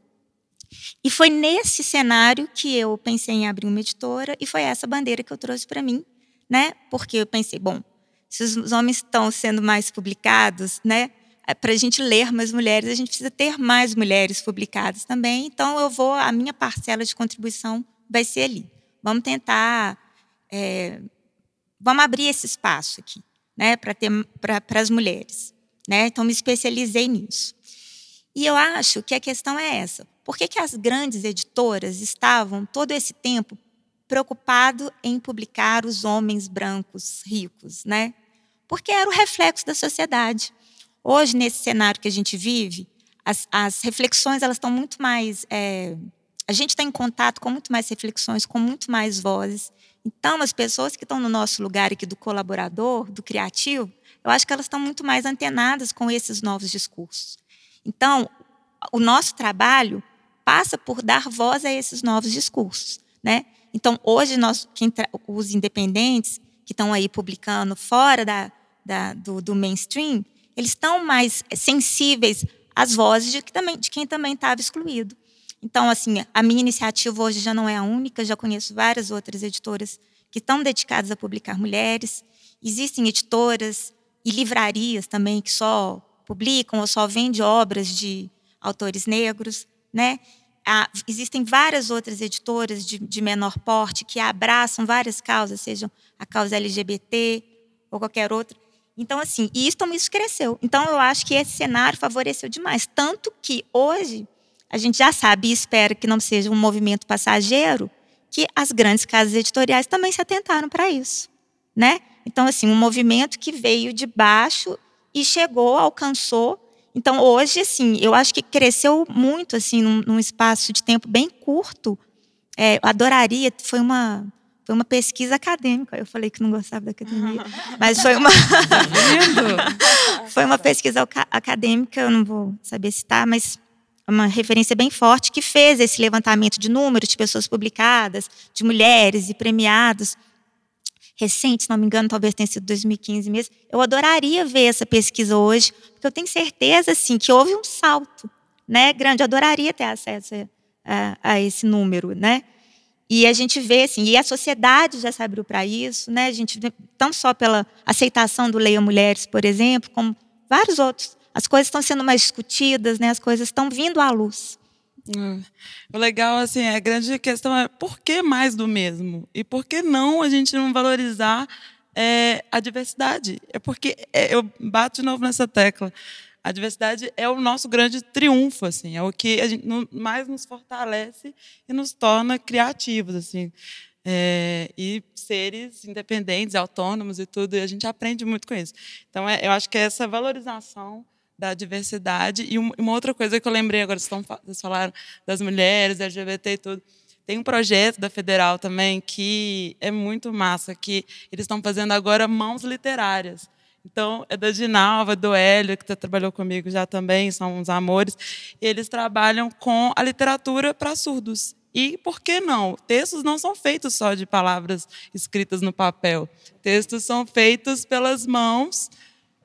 E foi nesse cenário que eu pensei em abrir uma editora e foi essa bandeira que eu trouxe para mim, né? Porque eu pensei, bom, se os homens estão sendo mais publicados, né? É, para a gente ler mais mulheres, a gente precisa ter mais mulheres publicadas também. Então, eu vou, a minha parcela de contribuição vai ser ali. Vamos tentar, é, vamos abrir esse espaço aqui, né, para ter para as mulheres, né? Então, me especializei nisso. E eu acho que a questão é essa: por que, que as grandes editoras estavam todo esse tempo preocupado em publicar os homens brancos ricos, né? Porque era o reflexo da sociedade. Hoje, nesse cenário que a gente vive, as, as reflexões elas estão muito mais. É, a gente está em contato com muito mais reflexões, com muito mais vozes. Então, as pessoas que estão no nosso lugar aqui do colaborador, do criativo, eu acho que elas estão muito mais antenadas com esses novos discursos. Então, o nosso trabalho passa por dar voz a esses novos discursos, né? Então, hoje, nós, os independentes que estão aí publicando fora da, da, do, do, mainstream, eles estão mais sensíveis às vozes de, que também, de quem também estava excluído. Então, assim, a minha iniciativa hoje já não é a única, já conheço várias outras editoras que estão dedicadas a publicar mulheres. Existem editoras e livrarias também que só publicam ou só vendem obras de autores negros, né? Existem várias outras editoras de, de, menor porte que abraçam várias causas, sejam a causa LGBT ou qualquer outra. Então, assim, e isso, isso cresceu. Então, eu acho que esse cenário favoreceu demais. Tanto que hoje, a gente já sabe e espera que não seja um movimento passageiro, que as grandes casas editoriais também se atentaram para isso. Né? Então, assim, um movimento que veio de baixo e chegou, alcançou então, hoje, assim, eu acho que cresceu muito, assim, num, num espaço de tempo bem curto. É, eu adoraria, foi uma, foi uma pesquisa acadêmica. Eu falei que não gostava da academia, mas foi uma foi uma pesquisa acadêmica, eu não vou saber citar, mas uma referência bem forte que fez esse levantamento de números de pessoas publicadas, de mulheres e premiados recente, se não me engano, talvez tenha sido 2015 mesmo. Eu adoraria ver essa pesquisa hoje, porque eu tenho certeza assim que houve um salto, né, grande. Eu adoraria ter acesso a, a, esse número, né? E a gente vê assim, e a sociedade já se abriu para isso, né? A gente vê, não só pela aceitação do Leia Mulheres, por exemplo, como vários outros. As coisas estão sendo mais discutidas, né? As coisas estão vindo à luz. Hum. O legal, assim, a grande questão é por que mais do mesmo? E por que não a gente não valorizar é, a diversidade? É porque é, eu bato de novo nessa tecla. A diversidade é o nosso grande triunfo, assim, é o que a gente mais nos fortalece e nos torna criativos, assim. É, e seres independentes, autônomos e tudo, e a gente aprende muito com isso. Então, é, eu acho que é essa valorização da diversidade. E uma outra coisa que eu lembrei agora, vocês falaram das mulheres, LGBT e tudo. Tem um projeto da Federal também que é muito massa, que eles estão fazendo agora mãos literárias. Então, é da Dinalva, do Hélio, que trabalhou comigo já também, são uns amores. Eles trabalham com a literatura para surdos. E por que não? Textos não são feitos só de palavras escritas no papel. Textos são feitos pelas mãos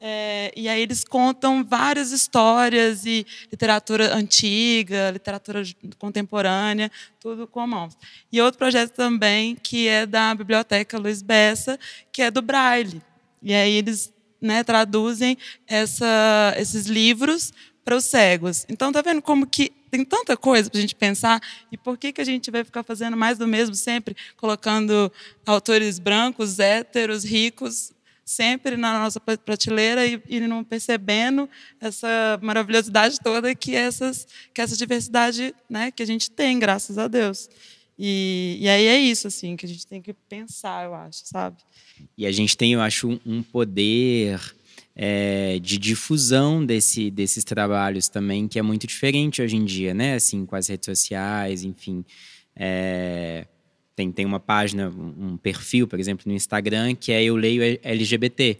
é, e aí eles contam várias histórias e literatura antiga, literatura contemporânea, tudo com mãos. E outro projeto também que é da Biblioteca Luiz Bessa, que é do Braille. E aí eles né, traduzem essa, esses livros para os cegos. Então, tá vendo como que tem tanta coisa para a gente pensar e por que, que a gente vai ficar fazendo mais do mesmo sempre, colocando autores brancos, héteros, ricos, sempre na nossa prateleira e, e não percebendo essa maravilhosidade toda que, essas, que essa diversidade né, que a gente tem, graças a Deus. E, e aí é isso, assim, que a gente tem que pensar, eu acho, sabe? E a gente tem, eu acho, um poder é, de difusão desse, desses trabalhos também, que é muito diferente hoje em dia, né? Assim, com as redes sociais, enfim. É, tem, tem uma página, um perfil, por exemplo, no Instagram, que é Eu Leio LGBT.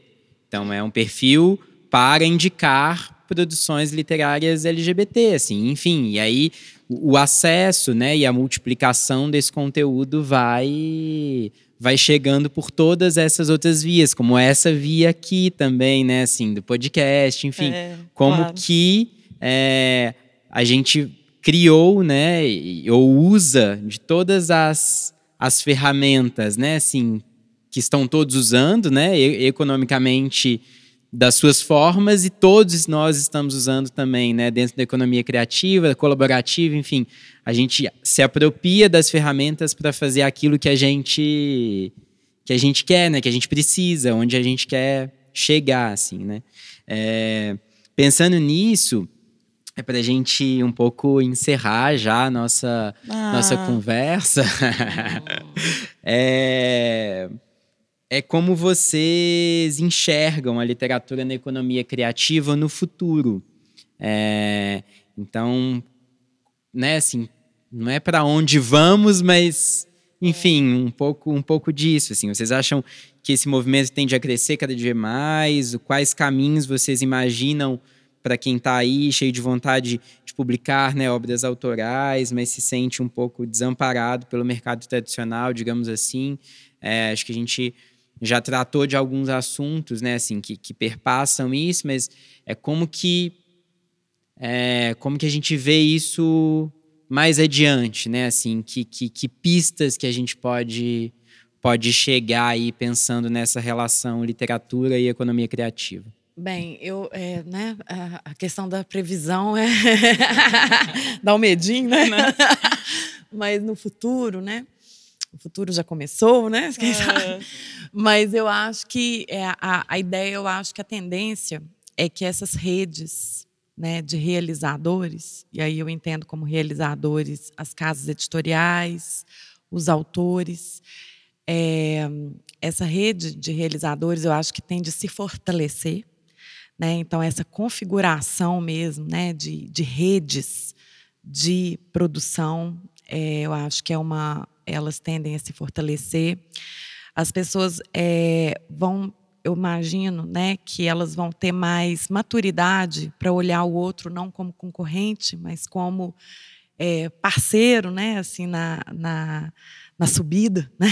Então, é um perfil para indicar produções literárias LGBT, assim, enfim. E aí, o, acesso, né, e a multiplicação desse conteúdo vai vai chegando por todas essas outras vias, como essa via aqui também, né, assim, do podcast, enfim, é, como claro. que é, a gente criou, né, ou usa de todas as, as ferramentas, né, assim, que estão todos usando, né, economicamente das suas formas e todos nós estamos usando também, né, dentro da economia criativa, colaborativa, enfim, a gente se apropria das ferramentas para fazer aquilo que a gente que a gente quer, né, que a gente precisa, onde a gente quer chegar, assim, né. É, pensando nisso, é para a gente um pouco encerrar já a nossa ah. nossa conversa. é, é como vocês enxergam a literatura na economia criativa no futuro. É, então, né, assim, não é para onde vamos, mas enfim, um pouco, um pouco disso. Assim, vocês acham que esse movimento tende a crescer cada dia mais? Quais caminhos vocês imaginam para quem está aí cheio de vontade de publicar né, obras autorais, mas se sente um pouco desamparado pelo mercado tradicional, digamos assim? É, acho que a gente já tratou de alguns assuntos, né, assim, que, que perpassam isso, mas é como que é, como que a gente vê isso mais adiante, né, assim, que, que, que pistas que a gente pode pode chegar aí pensando nessa relação literatura e economia criativa. Bem, eu, é, né, a questão da previsão é dá um medinho, né? Mas no futuro, né? o futuro já começou, né? É. Mas eu acho que é, a, a ideia, eu acho que a tendência é que essas redes né, de realizadores, e aí eu entendo como realizadores as casas editoriais, os autores, é, essa rede de realizadores eu acho que tem de se fortalecer. Né? Então, essa configuração mesmo né, de, de redes de produção, é, eu acho que é uma, elas tendem a se fortalecer. As pessoas é, vão, eu imagino, né, que elas vão ter mais maturidade para olhar o outro não como concorrente, mas como é, parceiro, né, assim na, na, na subida, né?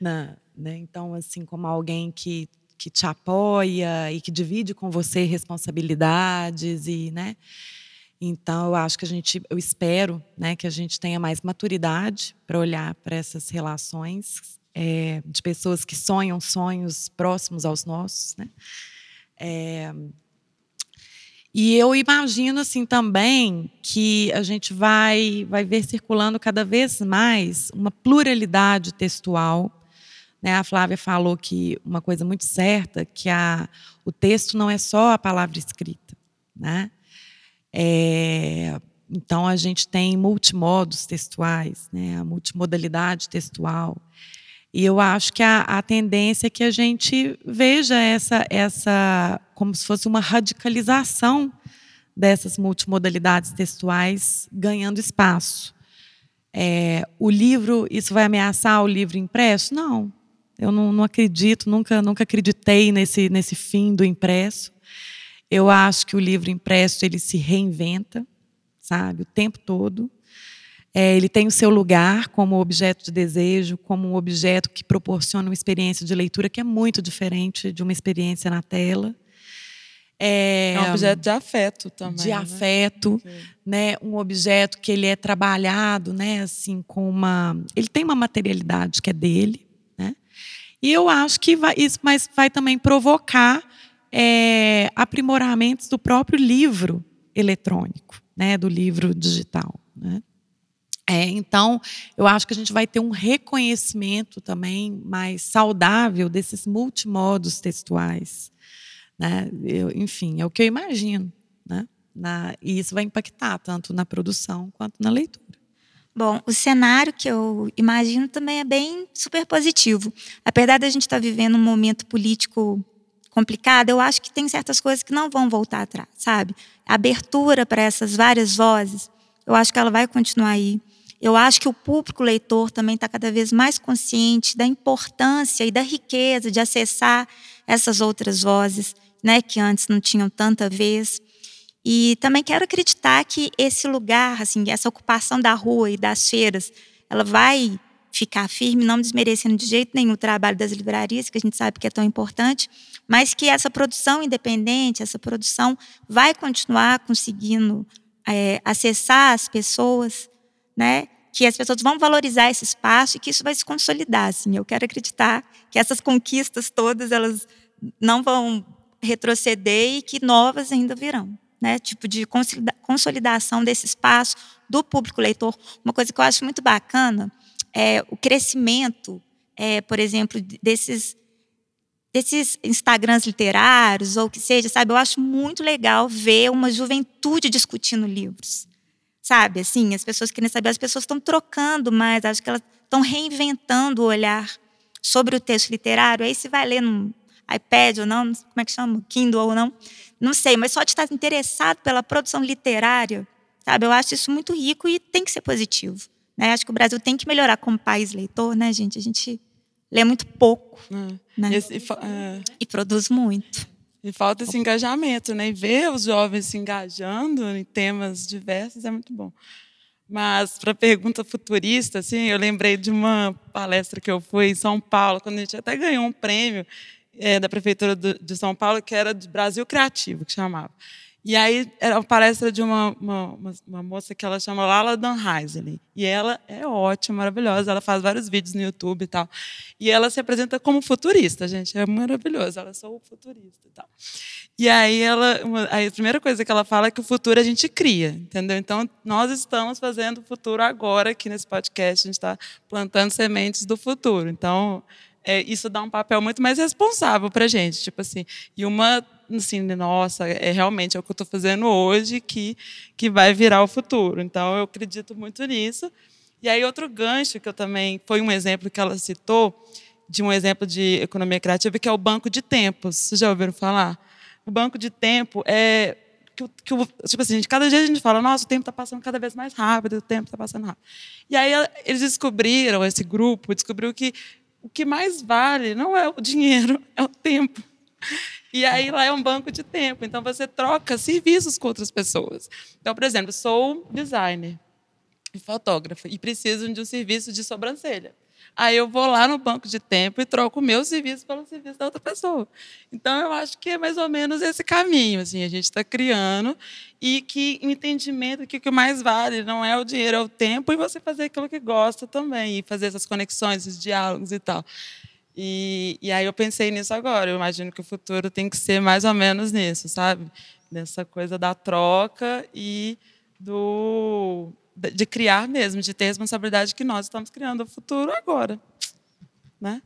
na, né? Então, assim, como alguém que que te apoia e que divide com você responsabilidades e, né? Então, eu acho que a gente, eu espero, né, que a gente tenha mais maturidade para olhar para essas relações é, de pessoas que sonham sonhos próximos aos nossos, né? É, e eu imagino assim também que a gente vai vai ver circulando cada vez mais uma pluralidade textual. Né? A Flávia falou que uma coisa muito certa que a, o texto não é só a palavra escrita, né? É, então, a gente tem multimodos textuais, né, a multimodalidade textual. E eu acho que a, a, tendência é que a gente veja essa, essa como se fosse uma radicalização dessas multimodalidades textuais ganhando espaço. É, o livro, isso vai ameaçar o livro impresso? Não, eu não, não acredito, nunca, nunca acreditei nesse, nesse fim do impresso. Eu acho que o livro impresso ele se reinventa, sabe, o tempo todo. É, ele tem o seu lugar como objeto de desejo, como um objeto que proporciona uma experiência de leitura que é muito diferente de uma experiência na tela. É, é um objeto de afeto também. De né? afeto, né? Um objeto que ele é trabalhado, né? Assim, com uma, ele tem uma materialidade que é dele? E eu acho que vai, isso, mas vai também provocar é, aprimoramentos do próprio livro eletrônico, né, do livro digital. Né? É, então, eu acho que a gente vai ter um reconhecimento também mais saudável desses multimodos textuais. Né? Eu, enfim, é o que eu imagino. Né? Na, e isso vai impactar tanto na produção quanto na leitura. Bom, o cenário que eu imagino também é bem super positivo. Apesar da gente estar vivendo um momento político complicado, eu acho que tem certas coisas que não vão voltar atrás, sabe? A abertura para essas várias vozes, eu acho que ela vai continuar aí. Eu acho que o público leitor também está cada vez mais consciente da importância e da riqueza de acessar essas outras vozes, né, que antes não tinham tanta vez. E também quero acreditar que esse lugar, assim, essa ocupação da rua e das feiras, ela vai ficar firme, não desmerecendo de jeito nenhum o trabalho das livrarias, que a gente sabe que é tão importante, mas que essa produção independente, essa produção vai continuar conseguindo é, acessar as pessoas, né? Que as pessoas vão valorizar esse espaço e que isso vai se consolidar. Assim. Eu quero acreditar que essas conquistas todas elas não vão retroceder e que novas ainda virão né, tipo de consolidação desse espaço do público leitor. Uma coisa que eu acho muito bacana é o crescimento, é, por exemplo, desses desses Instagrams literários ou o que seja, sabe? Eu acho muito legal ver uma juventude discutindo livros, sabe? Assim, as pessoas querem saber, as pessoas estão trocando mais, acho que elas estão reinventando o olhar sobre o texto literário. Aí se vai ler num iPad ou não, como é que chama? Kindle ou não não sei, mas só de estar interessado pela produção literária, sabe? Eu acho isso muito rico e tem que ser positivo. Né? Acho que o Brasil tem que melhorar como país leitor, né, gente? A gente lê muito pouco, é. né? Esse, é... E produz muito. E falta esse engajamento, né? E ver os jovens se engajando em temas diversos é muito bom. Mas para a pergunta futurista, assim, eu lembrei de uma palestra que eu fui em São Paulo, quando a gente até ganhou um prêmio é, da Prefeitura de São Paulo, que era de Brasil Criativo, que chamava. E aí era uma palestra de uma, uma, uma moça que ela chama Lala Dan Heiselin. E ela é ótima, maravilhosa. Ela faz vários vídeos no YouTube e tal. E ela se apresenta como futurista, gente. É maravilhoso. Ela é sou futurista e tal. E aí ela, uma, aí a primeira coisa que ela fala é que o futuro a gente cria, entendeu? Então nós estamos fazendo o futuro agora aqui nesse podcast. A gente está plantando sementes do futuro. Então é, isso dá um papel muito mais responsável para gente. Tipo assim, e uma, assim, nossa, é realmente é o que eu estou fazendo hoje que, que vai virar o futuro. Então, eu acredito muito nisso. E aí, outro gancho que eu também, foi um exemplo que ela citou, de um exemplo de economia criativa, que é o banco de tempos. Vocês já ouviram falar? O banco de tempo é que, que, tipo assim, cada dia a gente fala, nossa, o tempo está passando cada vez mais rápido, o tempo está passando rápido. E aí eles descobriram, esse grupo descobriu que o que mais vale não é o dinheiro, é o tempo. E aí lá é um banco de tempo. Então você troca serviços com outras pessoas. Então, por exemplo, sou designer e fotógrafa e preciso de um serviço de sobrancelha. Aí eu vou lá no banco de tempo e troco o meu serviço pelo serviço da outra pessoa. Então eu acho que é mais ou menos esse caminho, assim, a gente está criando e que o entendimento que o que mais vale não é o dinheiro, é o tempo e você fazer aquilo que gosta também e fazer essas conexões, esses diálogos e tal. E, e aí eu pensei nisso agora. Eu imagino que o futuro tem que ser mais ou menos nisso, sabe? Nessa coisa da troca e do de criar mesmo, de ter responsabilidade que nós estamos criando o futuro agora, né?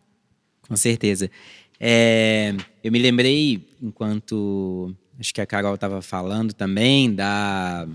Com certeza. É, eu me lembrei, enquanto acho que a Carol estava falando também, da,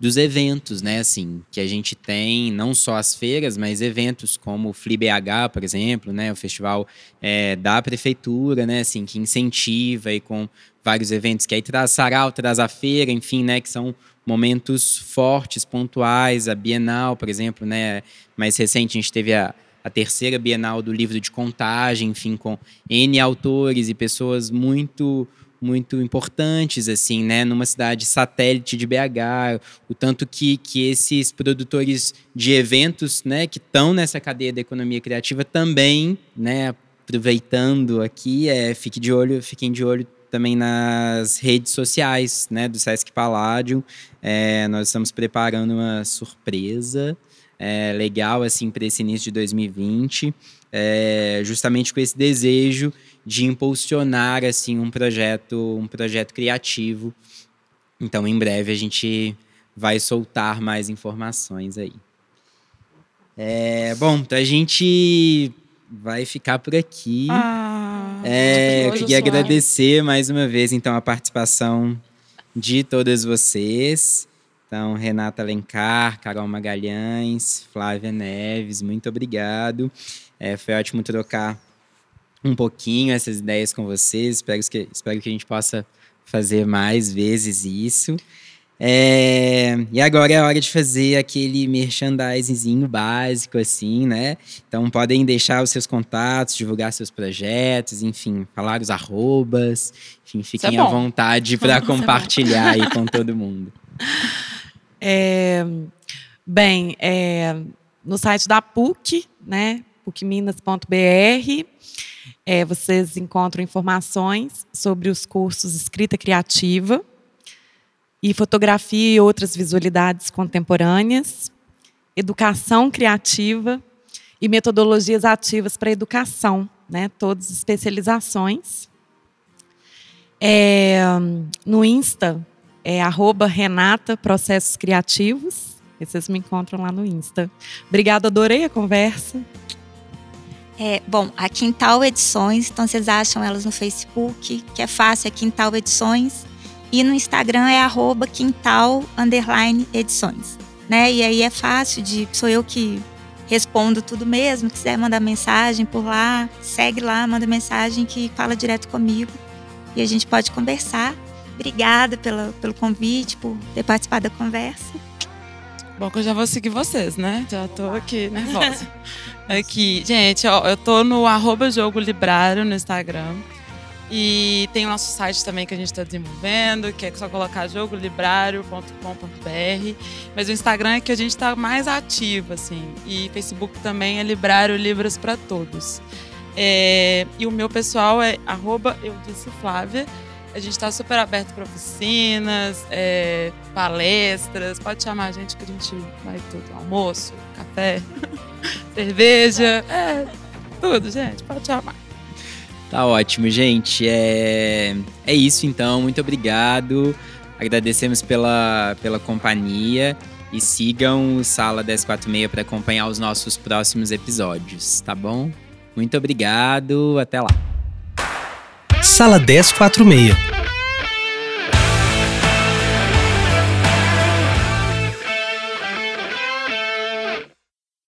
dos eventos, né? Assim, que a gente tem, não só as feiras, mas eventos como o FliBH, por exemplo, né? O festival é, da prefeitura, né? Assim, que incentiva e com vários eventos que aí traz sarau, traz a feira, enfim, né? Que são momentos fortes, pontuais. A Bienal, por exemplo, né? Mais recente a gente teve a, a terceira Bienal do livro de contagem, enfim, com N autores e pessoas muito muito importantes assim, né, numa cidade satélite de BH, o tanto que, que esses produtores de eventos, né, que estão nessa cadeia da economia criativa também, né, aproveitando aqui, é, fique de olho, fiquem de olho também nas redes sociais né, do Sesc Palladium. É, nós estamos preparando uma surpresa é, legal assim para esse início de 2020, é, justamente com esse desejo de impulsionar assim um projeto, um projeto criativo Então, em breve, a gente vai soltar mais informações aí. É, bom, então a gente vai ficar por aqui. Ah, É, eu queria agradecer mais uma vez, então, a participação de todas vocês. Então, Renata Alencar, Carol Magalhães, Flávia Neves, muito obrigado. É, foi ótimo trocar um pouquinho essas ideias com vocês. Espero que, espero que a gente possa fazer mais vezes isso. É, e agora é hora de fazer aquele merchandisingzinho básico, assim, né? Então podem deixar os seus contatos, divulgar seus projetos, enfim, falar os arrobas, enfim, fiquem à bom. vontade para compartilhar aí com todo mundo. É, bem, é, no site da PUC, né, pucminas.br, é, vocês encontram informações sobre os cursos Escrita Criativa e Fotografia e outras visualidades contemporâneas, Educação Criativa e Metodologias Ativas para Educação, né, todas especializações. É, no Insta, é Renata Processos Criativos. E Vocês me encontram lá no Insta. Obrigada, adorei a conversa. É, bom, a Quintal Edições, então vocês acham elas no Facebook, que é fácil, é Quintal Edições. E no Instagram é arroba quintal underline edições. Né? E aí é fácil de. Sou eu que respondo tudo mesmo. Quiser mandar mensagem por lá, segue lá, manda mensagem que fala direto comigo. E a gente pode conversar. Obrigada pela, pelo convite, por ter participado da conversa. Bom, que eu já vou seguir vocês, né? Já tô aqui nervosa. aqui, gente, ó, eu tô no arroba jogo Librário no Instagram. E tem o nosso site também que a gente está desenvolvendo, que é só colocar jogolibrario.com.br. Mas o Instagram é que a gente está mais ativo, assim. E Facebook também é Librário Livros para Todos. É, e o meu pessoal é arroba eu disse Flávia. A gente está super aberto para oficinas, é, palestras. Pode chamar a gente que a gente vai tudo. Almoço, café, cerveja, é, tudo, gente. Pode chamar. Tá ótimo, gente. É, é isso então. Muito obrigado. Agradecemos pela, pela companhia e sigam o Sala 1046 para acompanhar os nossos próximos episódios, tá bom? Muito obrigado. Até lá. Sala 1046.